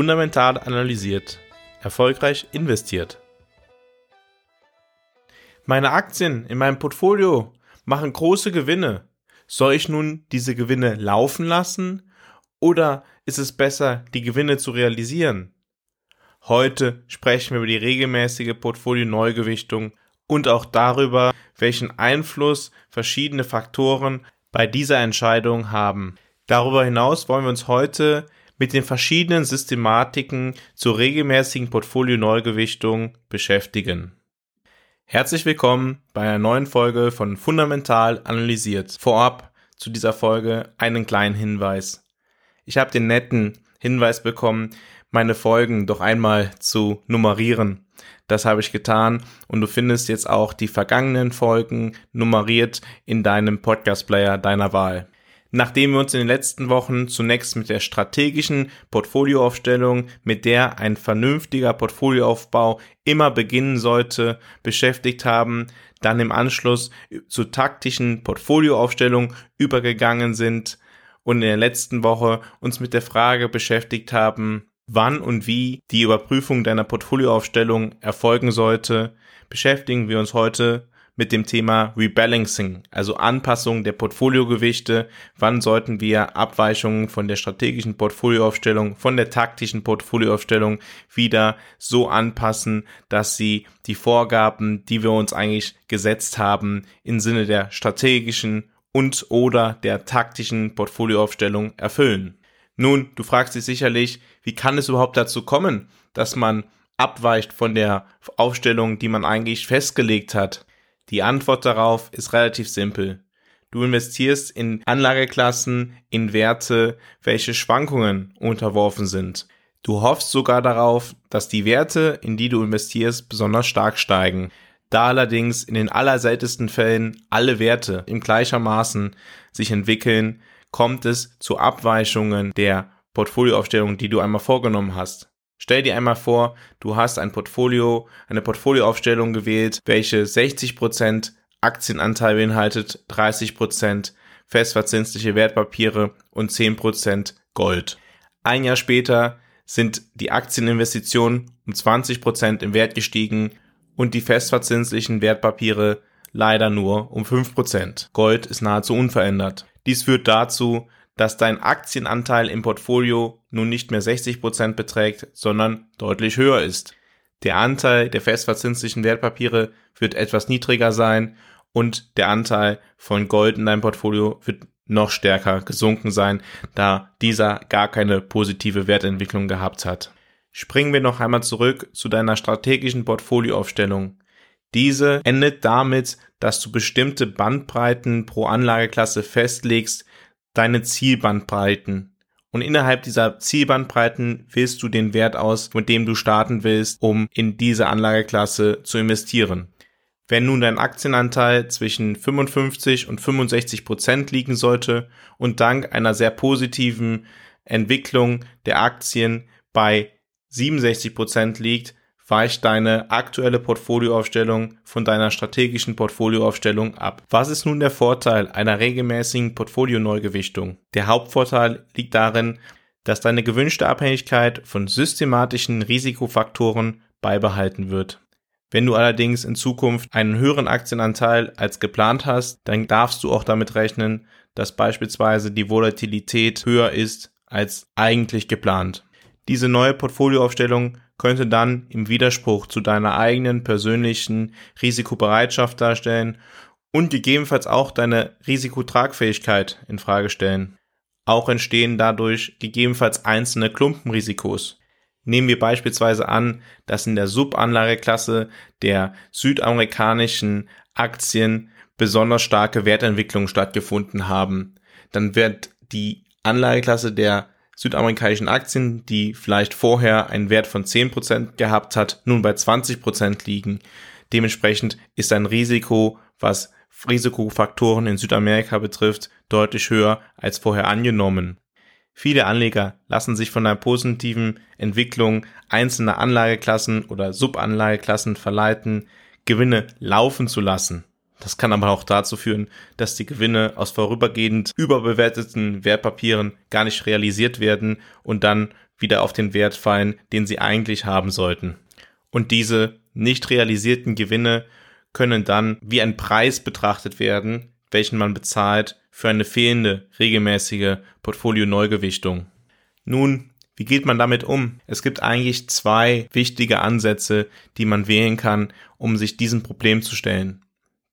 Fundamental analysiert. Erfolgreich investiert. Meine Aktien in meinem Portfolio machen große Gewinne. Soll ich nun diese Gewinne laufen lassen oder ist es besser, die Gewinne zu realisieren? Heute sprechen wir über die regelmäßige Portfolio-Neugewichtung und auch darüber, welchen Einfluss verschiedene Faktoren bei dieser Entscheidung haben. Darüber hinaus wollen wir uns heute mit den verschiedenen Systematiken zur regelmäßigen Portfolio-Neugewichtung beschäftigen. Herzlich willkommen bei einer neuen Folge von Fundamental analysiert. Vorab zu dieser Folge einen kleinen Hinweis. Ich habe den netten Hinweis bekommen, meine Folgen doch einmal zu nummerieren. Das habe ich getan und du findest jetzt auch die vergangenen Folgen nummeriert in deinem Podcast-Player deiner Wahl. Nachdem wir uns in den letzten Wochen zunächst mit der strategischen Portfolioaufstellung, mit der ein vernünftiger Portfolioaufbau immer beginnen sollte, beschäftigt haben, dann im Anschluss zur taktischen Portfolioaufstellung übergegangen sind und in der letzten Woche uns mit der Frage beschäftigt haben, wann und wie die Überprüfung deiner Portfolioaufstellung erfolgen sollte, beschäftigen wir uns heute mit dem Thema Rebalancing, also Anpassung der Portfoliogewichte. Wann sollten wir Abweichungen von der strategischen Portfolioaufstellung, von der taktischen Portfolioaufstellung wieder so anpassen, dass sie die Vorgaben, die wir uns eigentlich gesetzt haben, im Sinne der strategischen und oder der taktischen Portfolioaufstellung erfüllen. Nun, du fragst dich sicherlich, wie kann es überhaupt dazu kommen, dass man abweicht von der Aufstellung, die man eigentlich festgelegt hat. Die Antwort darauf ist relativ simpel. Du investierst in Anlageklassen, in Werte, welche Schwankungen unterworfen sind. Du hoffst sogar darauf, dass die Werte, in die du investierst, besonders stark steigen. Da allerdings in den allerseltensten Fällen alle Werte im gleichermaßen sich entwickeln, kommt es zu Abweichungen der Portfolioaufstellung, die du einmal vorgenommen hast. Stell dir einmal vor, du hast ein Portfolio, eine Portfolioaufstellung gewählt, welche 60% Aktienanteil beinhaltet, 30% festverzinsliche Wertpapiere und 10% Gold. Ein Jahr später sind die Aktieninvestitionen um 20% im Wert gestiegen und die festverzinslichen Wertpapiere leider nur um 5%. Gold ist nahezu unverändert. Dies führt dazu, dass dein Aktienanteil im Portfolio nun nicht mehr 60% beträgt, sondern deutlich höher ist. Der Anteil der festverzinslichen Wertpapiere wird etwas niedriger sein und der Anteil von Gold in deinem Portfolio wird noch stärker gesunken sein, da dieser gar keine positive Wertentwicklung gehabt hat. Springen wir noch einmal zurück zu deiner strategischen Portfolioaufstellung. Diese endet damit, dass du bestimmte Bandbreiten pro Anlageklasse festlegst, deine Zielbandbreiten. Und innerhalb dieser Zielbandbreiten wählst du den Wert aus, mit dem du starten willst, um in diese Anlageklasse zu investieren. Wenn nun dein Aktienanteil zwischen 55 und 65 Prozent liegen sollte und dank einer sehr positiven Entwicklung der Aktien bei 67 Prozent liegt, weicht deine aktuelle Portfolioaufstellung von deiner strategischen Portfolioaufstellung ab. Was ist nun der Vorteil einer regelmäßigen Portfolioneugewichtung? Der Hauptvorteil liegt darin, dass deine gewünschte Abhängigkeit von systematischen Risikofaktoren beibehalten wird. Wenn du allerdings in Zukunft einen höheren Aktienanteil als geplant hast, dann darfst du auch damit rechnen, dass beispielsweise die Volatilität höher ist als eigentlich geplant. Diese neue Portfolioaufstellung könnte dann im Widerspruch zu deiner eigenen persönlichen Risikobereitschaft darstellen und gegebenenfalls auch deine Risikotragfähigkeit in Frage stellen. Auch entstehen dadurch gegebenenfalls einzelne Klumpenrisikos. Nehmen wir beispielsweise an, dass in der Subanlageklasse der südamerikanischen Aktien besonders starke Wertentwicklungen stattgefunden haben. Dann wird die Anlageklasse der südamerikanischen Aktien, die vielleicht vorher einen Wert von 10% gehabt hat, nun bei 20% liegen. Dementsprechend ist ein Risiko, was Risikofaktoren in Südamerika betrifft, deutlich höher als vorher angenommen. Viele Anleger lassen sich von einer positiven Entwicklung einzelner Anlageklassen oder Subanlageklassen verleiten, Gewinne laufen zu lassen. Das kann aber auch dazu führen, dass die Gewinne aus vorübergehend überbewerteten Wertpapieren gar nicht realisiert werden und dann wieder auf den Wert fallen, den sie eigentlich haben sollten. Und diese nicht realisierten Gewinne können dann wie ein Preis betrachtet werden, welchen man bezahlt für eine fehlende regelmäßige Portfolio-Neugewichtung. Nun, wie geht man damit um? Es gibt eigentlich zwei wichtige Ansätze, die man wählen kann, um sich diesem Problem zu stellen.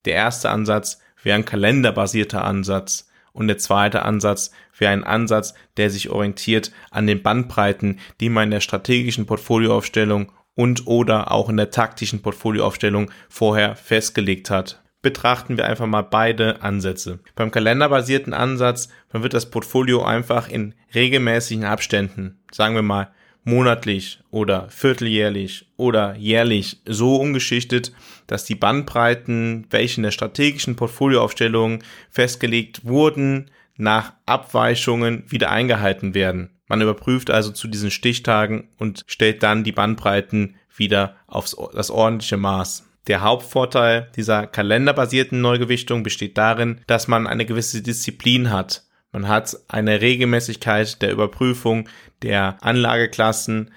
Der erste Ansatz wäre ein kalenderbasierter Ansatz und der zweite Ansatz wäre ein Ansatz, der sich orientiert an den Bandbreiten, die man in der strategischen Portfolioaufstellung und oder auch in der taktischen Portfolioaufstellung vorher festgelegt hat. Betrachten wir einfach mal beide Ansätze. Beim kalenderbasierten Ansatz, dann wird das Portfolio einfach in regelmäßigen Abständen, sagen wir mal monatlich oder vierteljährlich oder jährlich so umgeschichtet, dass die Bandbreiten, welche in der strategischen Portfolioaufstellung festgelegt wurden, nach Abweichungen wieder eingehalten werden. Man überprüft also zu diesen Stichtagen und stellt dann die Bandbreiten wieder auf das ordentliche Maß. Der Hauptvorteil dieser kalenderbasierten Neugewichtung besteht darin, dass man eine gewisse Disziplin hat. Man hat eine Regelmäßigkeit der Überprüfung der Anlageklassen,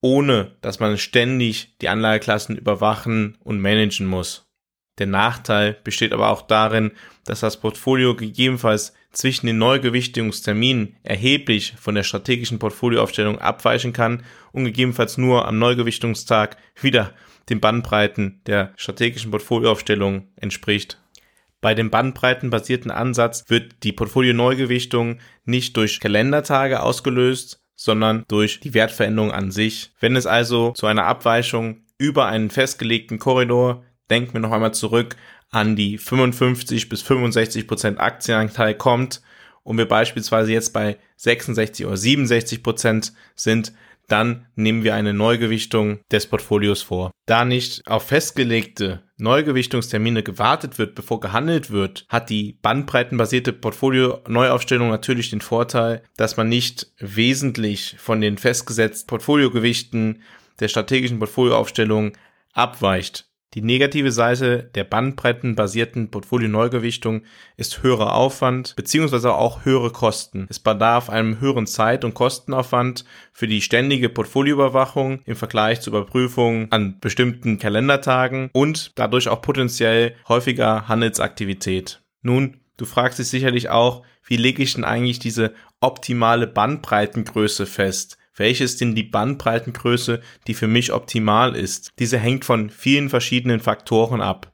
ohne dass man ständig die Anlageklassen überwachen und managen muss. Der Nachteil besteht aber auch darin, dass das Portfolio gegebenenfalls zwischen den Neugewichtungsterminen erheblich von der strategischen Portfolioaufstellung abweichen kann und gegebenenfalls nur am Neugewichtungstag wieder den Bandbreiten der strategischen Portfolioaufstellung entspricht. Bei dem bandbreitenbasierten Ansatz wird die Portfolio-Neugewichtung nicht durch Kalendertage ausgelöst, sondern durch die Wertveränderung an sich. Wenn es also zu einer Abweichung über einen festgelegten Korridor, denken wir noch einmal zurück an die 55 bis 65 Prozent Aktienanteil kommt und wir beispielsweise jetzt bei 66 oder 67 Prozent sind, dann nehmen wir eine Neugewichtung des Portfolios vor. Da nicht auf festgelegte Neugewichtungstermine gewartet wird, bevor gehandelt wird, hat die bandbreitenbasierte Portfolio-Neuaufstellung natürlich den Vorteil, dass man nicht wesentlich von den festgesetzten Portfoliogewichten der strategischen Portfolioaufstellung abweicht. Die negative Seite der bandbreitenbasierten Portfolio-Neugewichtung ist höherer Aufwand bzw. auch höhere Kosten. Es bedarf einem höheren Zeit- und Kostenaufwand für die ständige Portfolioüberwachung im Vergleich zur Überprüfung an bestimmten Kalendertagen und dadurch auch potenziell häufiger Handelsaktivität. Nun, du fragst dich sicherlich auch, wie lege ich denn eigentlich diese optimale Bandbreitengröße fest? Welche ist denn die Bandbreitengröße, die für mich optimal ist. Diese hängt von vielen verschiedenen Faktoren ab.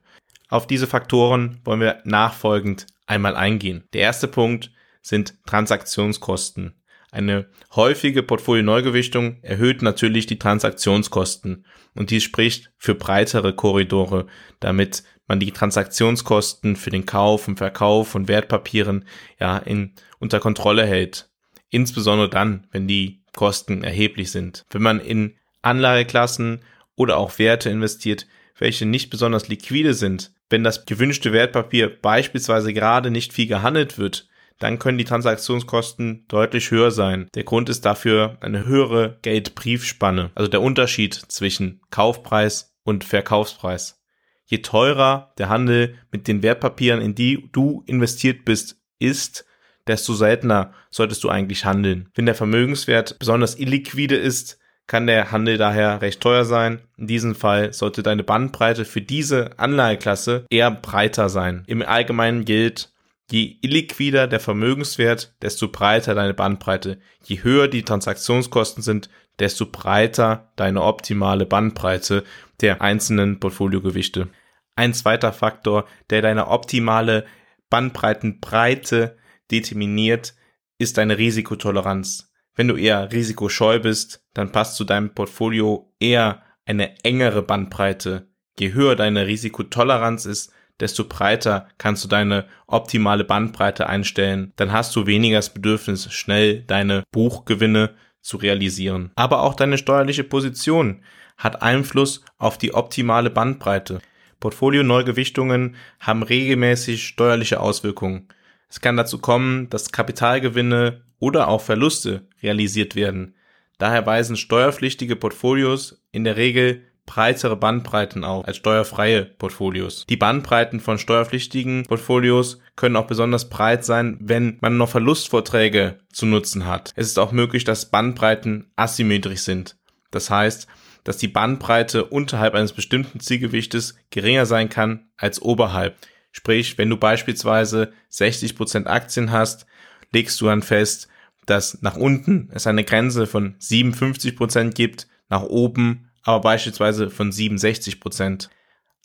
Auf diese Faktoren wollen wir nachfolgend einmal eingehen. Der erste Punkt sind Transaktionskosten. Eine häufige Portfolio-Neugewichtung erhöht natürlich die Transaktionskosten und dies spricht für breitere Korridore, damit man die Transaktionskosten für den Kauf und Verkauf von Wertpapieren ja in unter Kontrolle hält. Insbesondere dann, wenn die Kosten erheblich sind. Wenn man in Anlageklassen oder auch Werte investiert, welche nicht besonders liquide sind, wenn das gewünschte Wertpapier beispielsweise gerade nicht viel gehandelt wird, dann können die Transaktionskosten deutlich höher sein. Der Grund ist dafür eine höhere Geldbriefspanne, also der Unterschied zwischen Kaufpreis und Verkaufspreis. Je teurer der Handel mit den Wertpapieren, in die du investiert bist, ist, desto seltener solltest du eigentlich handeln. Wenn der Vermögenswert besonders illiquide ist, kann der Handel daher recht teuer sein. In diesem Fall sollte deine Bandbreite für diese Anlageklasse eher breiter sein. Im Allgemeinen gilt, je illiquider der Vermögenswert, desto breiter deine Bandbreite. Je höher die Transaktionskosten sind, desto breiter deine optimale Bandbreite der einzelnen Portfoliogewichte. Ein zweiter Faktor, der deine optimale Bandbreitenbreite determiniert, ist deine Risikotoleranz. Wenn du eher risikoscheu bist, dann passt zu deinem Portfolio eher eine engere Bandbreite. Je höher deine Risikotoleranz ist, desto breiter kannst du deine optimale Bandbreite einstellen. Dann hast du weniger das Bedürfnis, schnell deine Buchgewinne zu realisieren. Aber auch deine steuerliche Position hat Einfluss auf die optimale Bandbreite. Portfolio-Neugewichtungen haben regelmäßig steuerliche Auswirkungen. Es kann dazu kommen, dass Kapitalgewinne oder auch Verluste realisiert werden. Daher weisen steuerpflichtige Portfolios in der Regel breitere Bandbreiten auf als steuerfreie Portfolios. Die Bandbreiten von steuerpflichtigen Portfolios können auch besonders breit sein, wenn man noch Verlustvorträge zu nutzen hat. Es ist auch möglich, dass Bandbreiten asymmetrisch sind. Das heißt, dass die Bandbreite unterhalb eines bestimmten Zielgewichtes geringer sein kann als oberhalb. Sprich, wenn du beispielsweise 60% Aktien hast, legst du dann fest, dass nach unten es eine Grenze von 57% gibt, nach oben aber beispielsweise von 67%.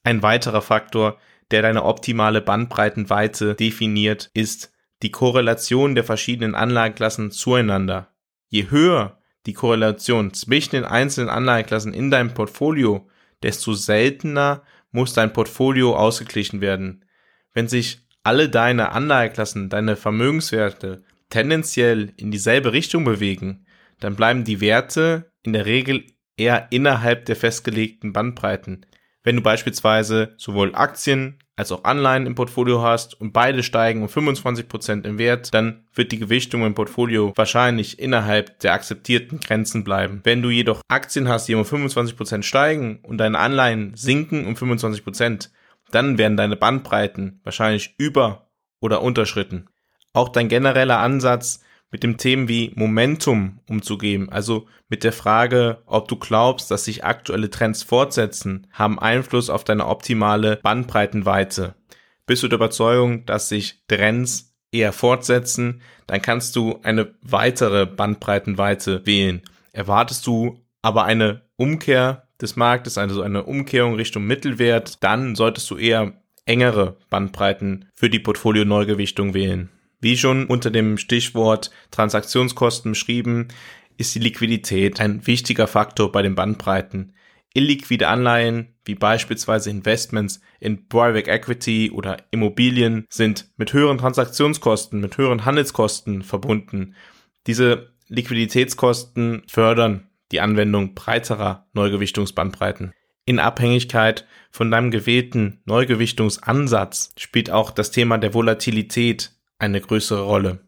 Ein weiterer Faktor, der deine optimale Bandbreitenweite definiert, ist die Korrelation der verschiedenen Anlageklassen zueinander. Je höher die Korrelation zwischen den einzelnen Anlageklassen in deinem Portfolio, desto seltener muss dein Portfolio ausgeglichen werden. Wenn sich alle deine Anlageklassen, deine Vermögenswerte tendenziell in dieselbe Richtung bewegen, dann bleiben die Werte in der Regel eher innerhalb der festgelegten Bandbreiten. Wenn du beispielsweise sowohl Aktien als auch Anleihen im Portfolio hast und beide steigen um 25% im Wert, dann wird die Gewichtung im Portfolio wahrscheinlich innerhalb der akzeptierten Grenzen bleiben. Wenn du jedoch Aktien hast, die um 25% steigen und deine Anleihen sinken um 25%, dann werden deine Bandbreiten wahrscheinlich über- oder unterschritten. Auch dein genereller Ansatz, mit dem Themen wie Momentum umzugehen, also mit der Frage, ob du glaubst, dass sich aktuelle Trends fortsetzen, haben Einfluss auf deine optimale Bandbreitenweite. Bist du der Überzeugung, dass sich Trends eher fortsetzen, dann kannst du eine weitere Bandbreitenweite wählen. Erwartest du aber eine Umkehr des Marktes, also eine Umkehrung Richtung Mittelwert, dann solltest du eher engere Bandbreiten für die Portfolio-Neugewichtung wählen. Wie schon unter dem Stichwort Transaktionskosten beschrieben, ist die Liquidität ein wichtiger Faktor bei den Bandbreiten. Illiquide Anleihen, wie beispielsweise Investments in Private Equity oder Immobilien, sind mit höheren Transaktionskosten, mit höheren Handelskosten verbunden. Diese Liquiditätskosten fördern die Anwendung breiterer Neugewichtungsbandbreiten. In Abhängigkeit von deinem gewählten Neugewichtungsansatz spielt auch das Thema der Volatilität eine größere Rolle.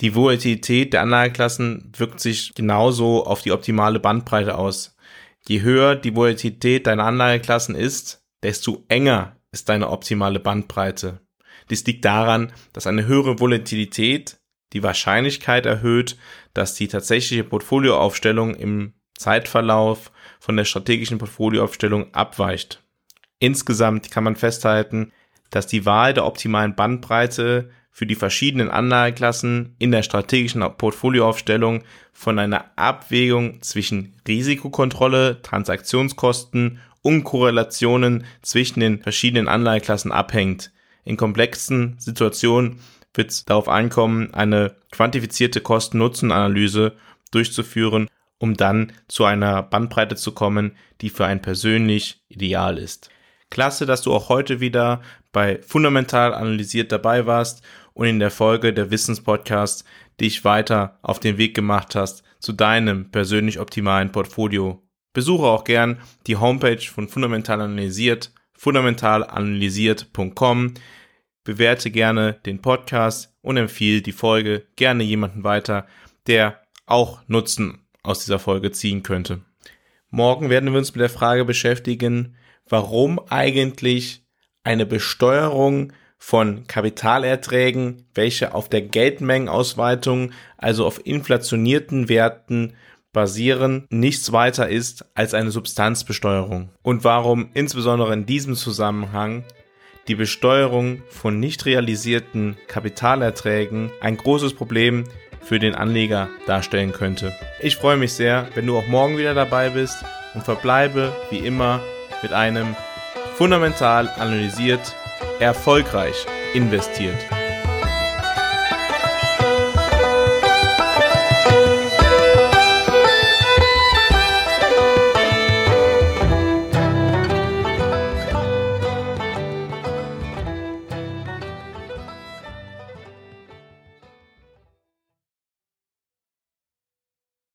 Die Volatilität der Anlageklassen wirkt sich genauso auf die optimale Bandbreite aus. Je höher die Volatilität deiner Anlageklassen ist, desto enger ist deine optimale Bandbreite. Dies liegt daran, dass eine höhere Volatilität die Wahrscheinlichkeit erhöht, dass die tatsächliche Portfolioaufstellung im Zeitverlauf von der strategischen Portfolioaufstellung abweicht. Insgesamt kann man festhalten, dass die Wahl der optimalen Bandbreite für die verschiedenen Anlageklassen in der strategischen Portfolioaufstellung von einer Abwägung zwischen Risikokontrolle, Transaktionskosten und Korrelationen zwischen den verschiedenen Anlageklassen abhängt. In komplexen Situationen wird es darauf ankommen, eine quantifizierte Kosten-Nutzen-Analyse durchzuführen, um dann zu einer Bandbreite zu kommen, die für einen persönlich ideal ist. Klasse, dass du auch heute wieder bei Fundamental analysiert dabei warst und in der Folge der Wissenspodcast dich weiter auf den Weg gemacht hast zu deinem persönlich optimalen Portfolio. Besuche auch gern die Homepage von Fundamental Analysiert, fundamentalanalysiert.com. Bewerte gerne den Podcast und empfehle die Folge gerne jemanden weiter, der auch Nutzen aus dieser Folge ziehen könnte. Morgen werden wir uns mit der Frage beschäftigen, warum eigentlich eine Besteuerung von Kapitalerträgen, welche auf der Geldmengenausweitung, also auf inflationierten Werten basieren, nichts weiter ist als eine Substanzbesteuerung. Und warum insbesondere in diesem Zusammenhang die Besteuerung von nicht realisierten Kapitalerträgen ein großes Problem für den Anleger darstellen könnte. Ich freue mich sehr, wenn du auch morgen wieder dabei bist und verbleibe wie immer mit einem fundamental analysiert, erfolgreich investiert.